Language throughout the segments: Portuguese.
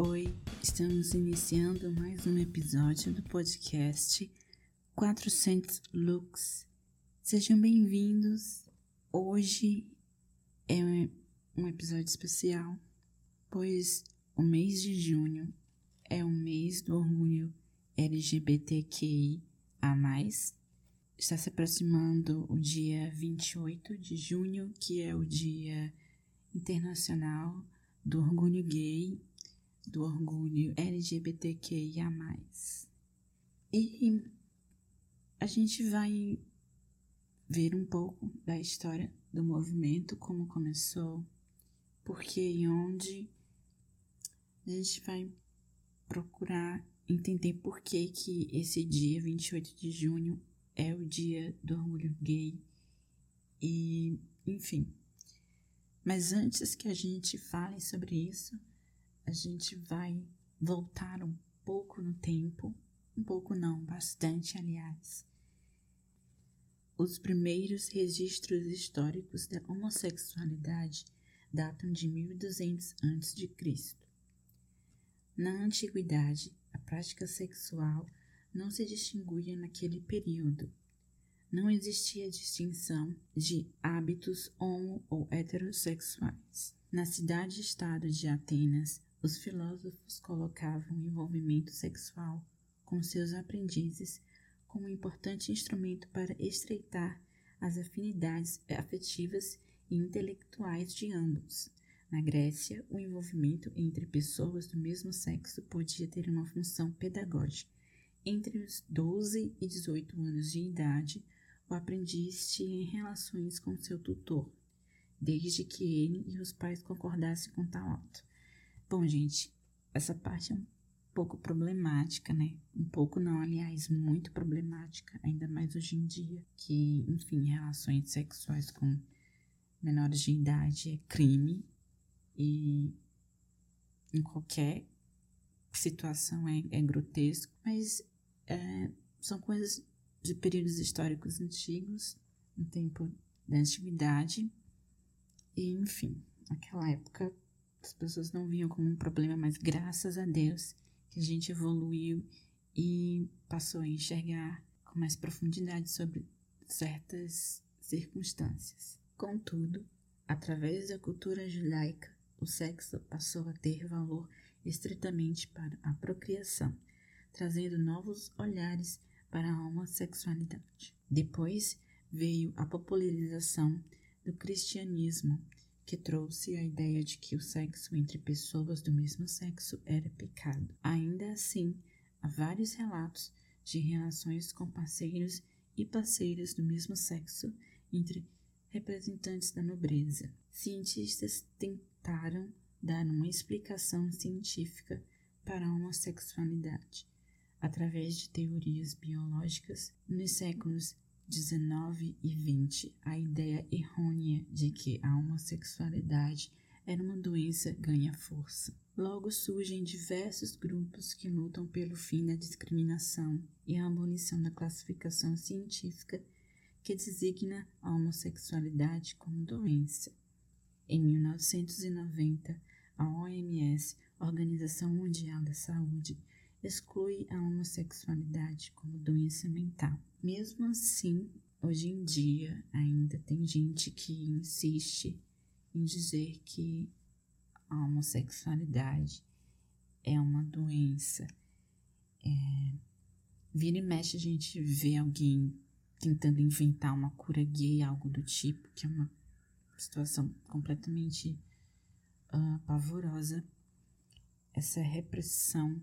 Oi, estamos iniciando mais um episódio do podcast 400 Looks. Sejam bem-vindos. Hoje é um episódio especial, pois o mês de junho é o mês do orgulho LGBTQI a mais. Está se aproximando o dia 28 de junho, que é o Dia Internacional do Orgulho Gay, do Orgulho LGBTQIA. E a gente vai ver um pouco da história do movimento, como começou, por que e onde. A gente vai procurar entender por que, que esse dia 28 de junho é o dia do orgulho gay e enfim. Mas antes que a gente fale sobre isso, a gente vai voltar um pouco no tempo, um pouco não, bastante aliás. Os primeiros registros históricos da homossexualidade datam de 1200 a.C. Na antiguidade, a prática sexual não se distinguia naquele período. Não existia distinção de hábitos homo ou heterossexuais. Na cidade-estado de Atenas, os filósofos colocavam o envolvimento sexual com seus aprendizes como um importante instrumento para estreitar as afinidades afetivas e intelectuais de ambos. Na Grécia, o envolvimento entre pessoas do mesmo sexo podia ter uma função pedagógica. Entre os 12 e 18 anos de idade, o aprendiz tinha relações com seu tutor, desde que ele e os pais concordassem com tal ato. Bom, gente, essa parte é um pouco problemática, né? Um pouco não, aliás, muito problemática, ainda mais hoje em dia, que, enfim, relações sexuais com menores de idade é crime e em qualquer situação é, é grotesco, mas é, são coisas de períodos históricos antigos, no tempo da antiguidade, e enfim, naquela época as pessoas não viam como um problema, mas graças a Deus que a gente evoluiu e passou a enxergar com mais profundidade sobre certas circunstâncias. Contudo, através da cultura judaica, o sexo passou a ter valor estritamente para a procriação, trazendo novos olhares para a homossexualidade. Depois veio a popularização do cristianismo, que trouxe a ideia de que o sexo entre pessoas do mesmo sexo era pecado. Ainda assim, há vários relatos de relações com parceiros e parceiras do mesmo sexo entre representantes da nobreza. Cientistas tentaram dar uma explicação científica para a homossexualidade através de teorias biológicas nos séculos 19 e 20, a ideia errônea de que a homossexualidade era uma doença ganha força. Logo surgem diversos grupos que lutam pelo fim da discriminação e a abolição da classificação científica que designa a homossexualidade como doença. Em 1990, a OMS, Organização Mundial da Saúde, exclui a homossexualidade como doença mental. Mesmo assim, hoje em dia ainda tem gente que insiste em dizer que a homossexualidade é uma doença. É, vira e mexe a gente vê alguém tentando inventar uma cura gay, algo do tipo, que é uma situação completamente uh, pavorosa. Essa repressão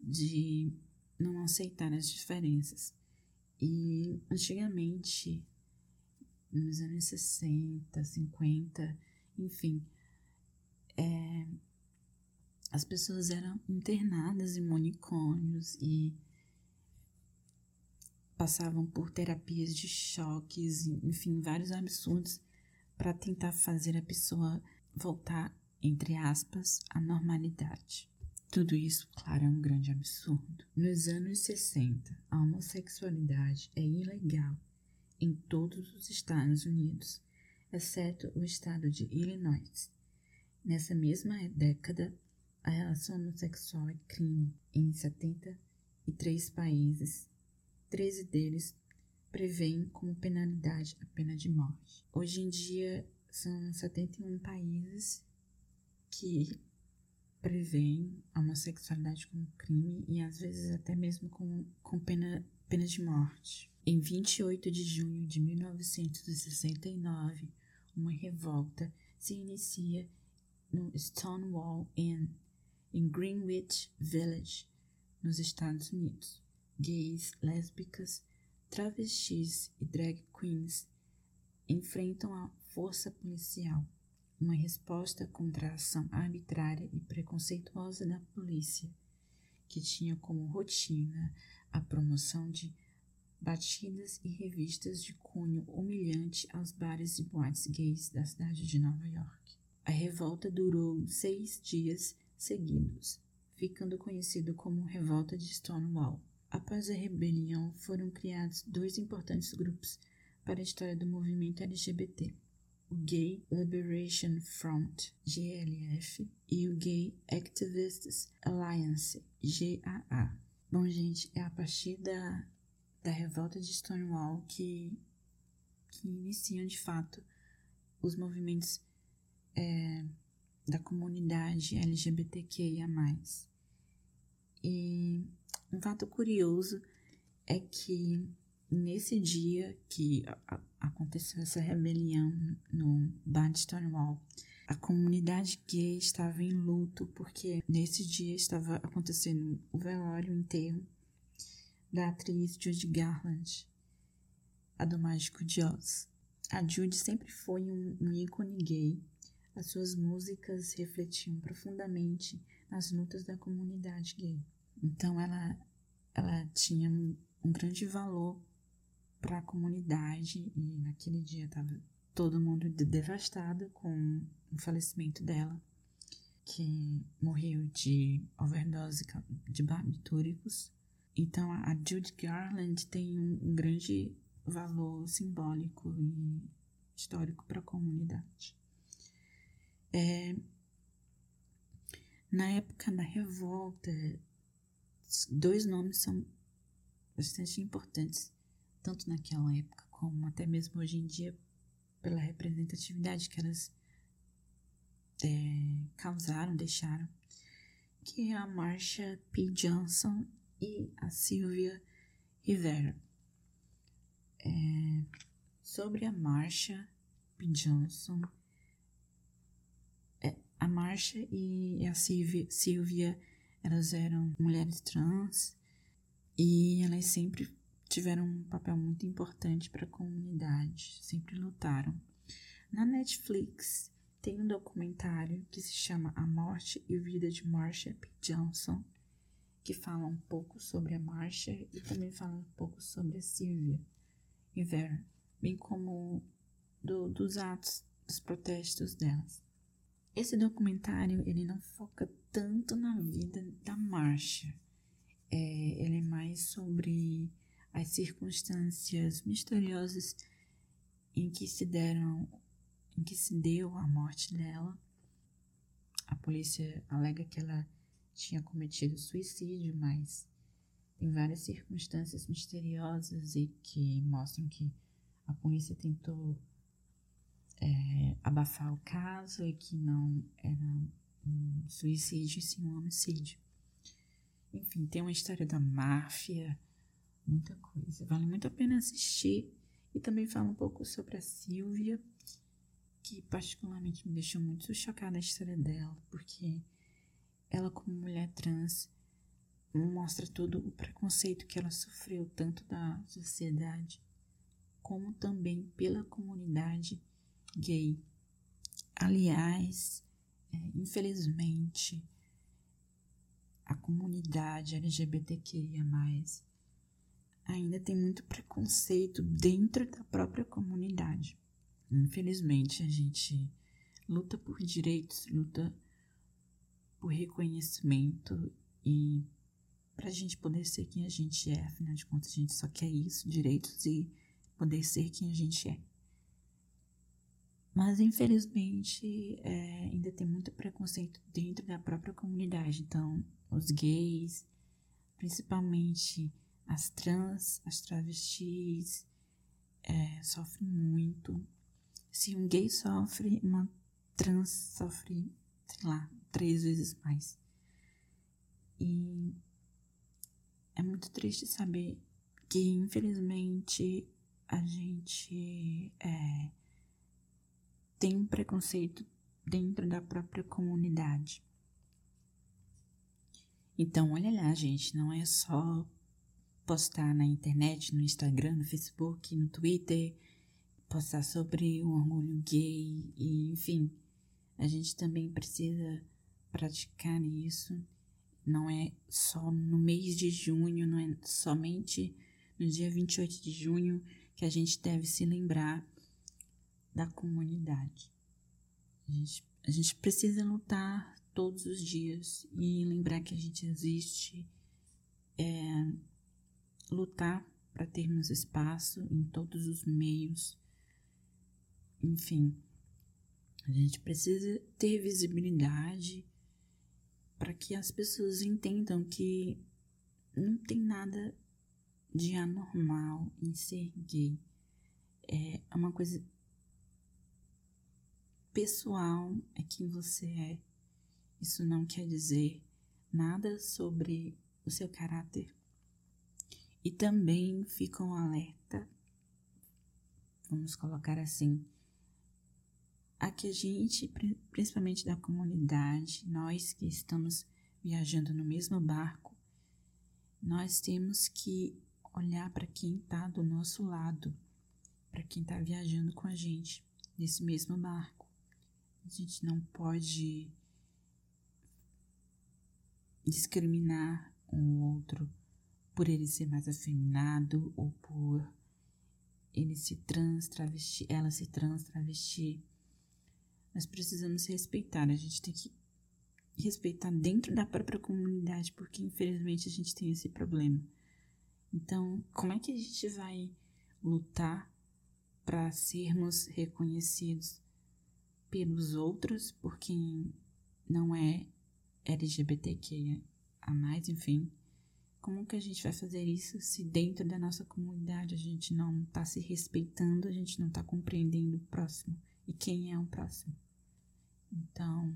de não aceitar as diferenças. E antigamente, nos anos 60, 50, enfim, é, as pessoas eram internadas em manicômios e passavam por terapias de choques, enfim, vários absurdos para tentar fazer a pessoa voltar, entre aspas, à normalidade. Tudo isso, claro, é um grande absurdo. Nos anos 60, a homossexualidade é ilegal em todos os Estados Unidos, exceto o estado de Illinois. Nessa mesma década, a relação homossexual é crime em 73 países. 13 deles prevêem como penalidade a pena de morte. Hoje em dia, são 71 países que prevêem a homossexualidade como crime e às vezes até mesmo com, com pena, pena de morte. Em 28 de junho de 1969, uma revolta se inicia no Stonewall Inn, em Greenwich Village, nos Estados Unidos. Gays, lésbicas, travestis e drag queens enfrentam a força policial, uma resposta contra a ação arbitrária e preconceituosa da polícia, que tinha como rotina a promoção de batidas e revistas de cunho humilhante aos bares e boates gays da cidade de Nova York. A revolta durou seis dias seguidos, ficando conhecido como Revolta de Stonewall. Após a rebelião, foram criados dois importantes grupos para a história do movimento LGBT: o Gay Liberation Front (GLF) e o Gay Activists Alliance (GAA). Bom, gente, é a partir da da revolta de Stonewall que, que iniciam de fato os movimentos é, da comunidade LGBTQIA. E um fato curioso é que nesse dia que aconteceu essa rebelião no bar Stonewall, a comunidade gay estava em luto porque nesse dia estava acontecendo o velório, o enterro da atriz Judy Garland, a do Mágico de Oz. A Judy sempre foi um, um ícone gay. As suas músicas refletiam profundamente nas lutas da comunidade gay. Então ela, ela tinha um grande valor para a comunidade e naquele dia estava todo mundo devastado com o falecimento dela, que morreu de overdose de barbitúricos então, a Judy Garland tem um, um grande valor simbólico e histórico para a comunidade. É, na época da revolta, dois nomes são bastante importantes, tanto naquela época como até mesmo hoje em dia, pela representatividade que elas é, causaram, deixaram, que é a Marsha P. Johnson e a Silvia Rivera. É, sobre a Marcia P. Johnson, é, a Marcia e a Silvia, Silvia, elas eram mulheres trans e elas sempre tiveram um papel muito importante para a comunidade, sempre lutaram. Na Netflix tem um documentário que se chama A Morte e Vida de Marcia P. Johnson, que fala um pouco sobre a marcha e também fala um pouco sobre a Silvia Rivera, bem como do, dos atos, dos protestos delas. Esse documentário ele não foca tanto na vida da marcha, é, ele é mais sobre as circunstâncias misteriosas em que se deram, em que se deu a morte dela. A polícia alega que ela tinha cometido suicídio, mas tem várias circunstâncias misteriosas e que mostram que a polícia tentou é, abafar o caso e que não era um suicídio, sim um homicídio. Enfim, tem uma história da máfia, muita coisa. Vale muito a pena assistir. E também fala um pouco sobre a Silvia, que particularmente me deixou muito chocada a história dela, porque ela, como mulher trans, mostra todo o preconceito que ela sofreu, tanto da sociedade como também pela comunidade gay. Aliás, é, infelizmente, a comunidade LGBTQIA, ainda tem muito preconceito dentro da própria comunidade. Infelizmente, a gente luta por direitos, luta por reconhecimento e para a gente poder ser quem a gente é. Afinal de contas, a gente só quer isso, direitos e poder ser quem a gente é. Mas infelizmente é, ainda tem muito preconceito dentro da própria comunidade. Então, os gays, principalmente as trans, as travestis, é, sofrem muito. Se um gay sofre, uma trans sofre, sei lá, três vezes mais. E é muito triste saber que, infelizmente, a gente é, tem preconceito dentro da própria comunidade. Então, olha lá, gente, não é só postar na internet, no Instagram, no Facebook, no Twitter, postar sobre o orgulho gay e, enfim, a gente também precisa praticar isso não é só no mês de junho, não é somente no dia 28 de junho que a gente deve se lembrar da comunidade. A gente, a gente precisa lutar todos os dias e lembrar que a gente existe, é, lutar para termos espaço em todos os meios. Enfim, a gente precisa ter visibilidade para que as pessoas entendam que não tem nada de anormal em ser gay. É uma coisa pessoal, é quem você é. Isso não quer dizer nada sobre o seu caráter. E também fica um alerta, vamos colocar assim, a que a gente, principalmente da comunidade, nós que estamos viajando no mesmo barco, nós temos que olhar para quem está do nosso lado, para quem está viajando com a gente nesse mesmo barco. A gente não pode discriminar um outro por ele ser mais afeminado ou por ele se trans travesti, ela se trans travesti. Nós precisamos respeitar, a gente tem que respeitar dentro da própria comunidade, porque infelizmente a gente tem esse problema. Então, como é que a gente vai lutar para sermos reconhecidos pelos outros por quem não é LGBTQ a mais, enfim? Como que a gente vai fazer isso se dentro da nossa comunidade a gente não está se respeitando, a gente não está compreendendo o próximo e quem é o próximo? Então,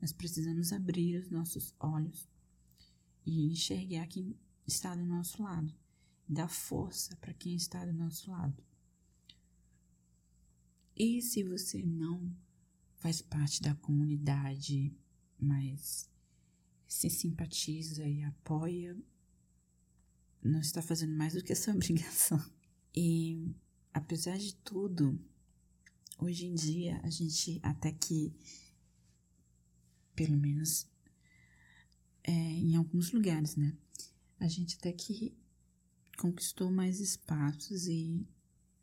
nós precisamos abrir os nossos olhos e enxergar quem está do nosso lado, dar força para quem está do nosso lado. E se você não faz parte da comunidade, mas se simpatiza e apoia, não está fazendo mais do que a sua obrigação. E apesar de tudo, hoje em dia a gente até que pelo menos é, em alguns lugares, né? A gente até que conquistou mais espaços e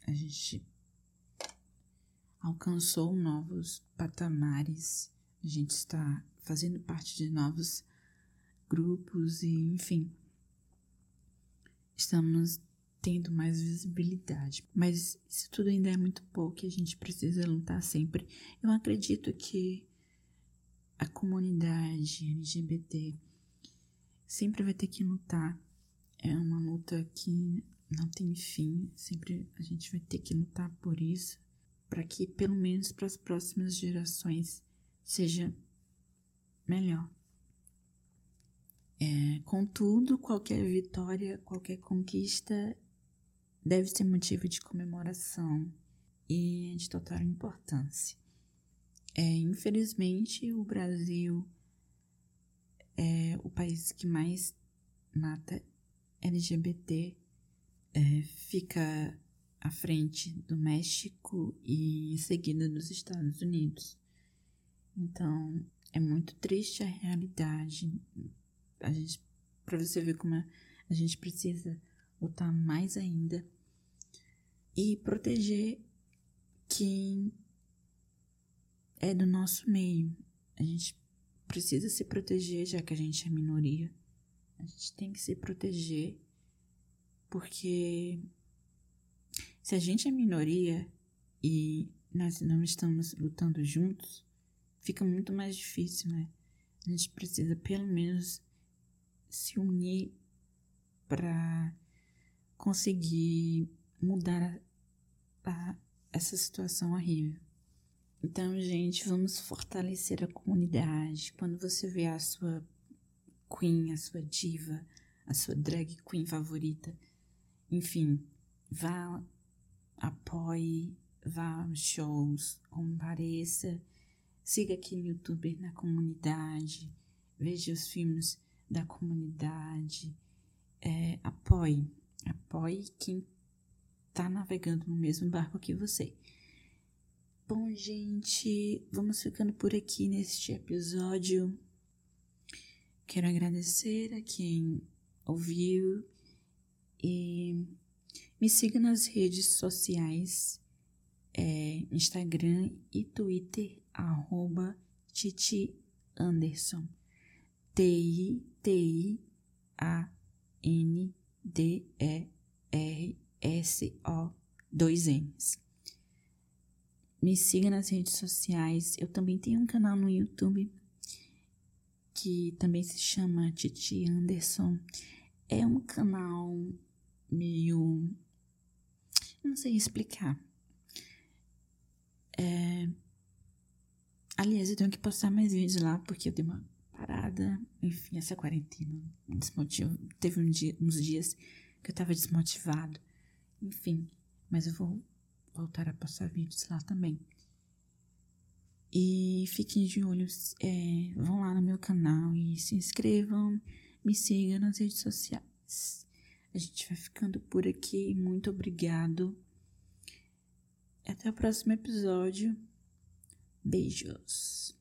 a gente alcançou novos patamares. A gente está fazendo parte de novos grupos e, enfim, estamos tendo mais visibilidade. Mas isso tudo ainda é muito pouco e a gente precisa lutar sempre. Eu acredito que a comunidade LGBT sempre vai ter que lutar. É uma luta que não tem fim, sempre a gente vai ter que lutar por isso, para que pelo menos para as próximas gerações seja melhor. É, contudo, qualquer vitória, qualquer conquista deve ser motivo de comemoração e de total importância. É, infelizmente, o Brasil é o país que mais mata LGBT, é, fica à frente do México e em seguida dos Estados Unidos. Então, é muito triste a realidade. A gente, para você ver como a gente precisa lutar mais ainda e proteger quem é do nosso meio. A gente precisa se proteger, já que a gente é minoria. A gente tem que se proteger, porque se a gente é minoria e nós não estamos lutando juntos, fica muito mais difícil, né? A gente precisa pelo menos se unir para conseguir mudar a, a, essa situação horrível. Então, gente, vamos fortalecer a comunidade. Quando você vê a sua queen, a sua diva, a sua drag queen favorita, enfim, vá, apoie, vá aos shows, compareça, siga aquele youtuber na comunidade, veja os filmes da comunidade, é, apoie, apoie quem tá navegando no mesmo barco que você. Bom, gente, vamos ficando por aqui neste episódio. Quero agradecer a quem ouviu e me siga nas redes sociais, é, Instagram e Twitter, arroba Titi Anderson. T-I-T-I-A-N-D-E-R-S-O, dois N's. Me siga nas redes sociais. Eu também tenho um canal no YouTube que também se chama Titi Anderson. É um canal meio. Não sei explicar. É... Aliás, eu tenho que postar mais vídeos lá porque eu dei uma parada. Enfim, essa quarentena desmotiva. Teve um dia, uns dias que eu tava desmotivado. Enfim, mas eu vou voltar a postar vídeos lá também. E fiquem de olho, é, vão lá no meu canal e se inscrevam, me sigam nas redes sociais. A gente vai ficando por aqui. Muito obrigado. Até o próximo episódio. Beijos.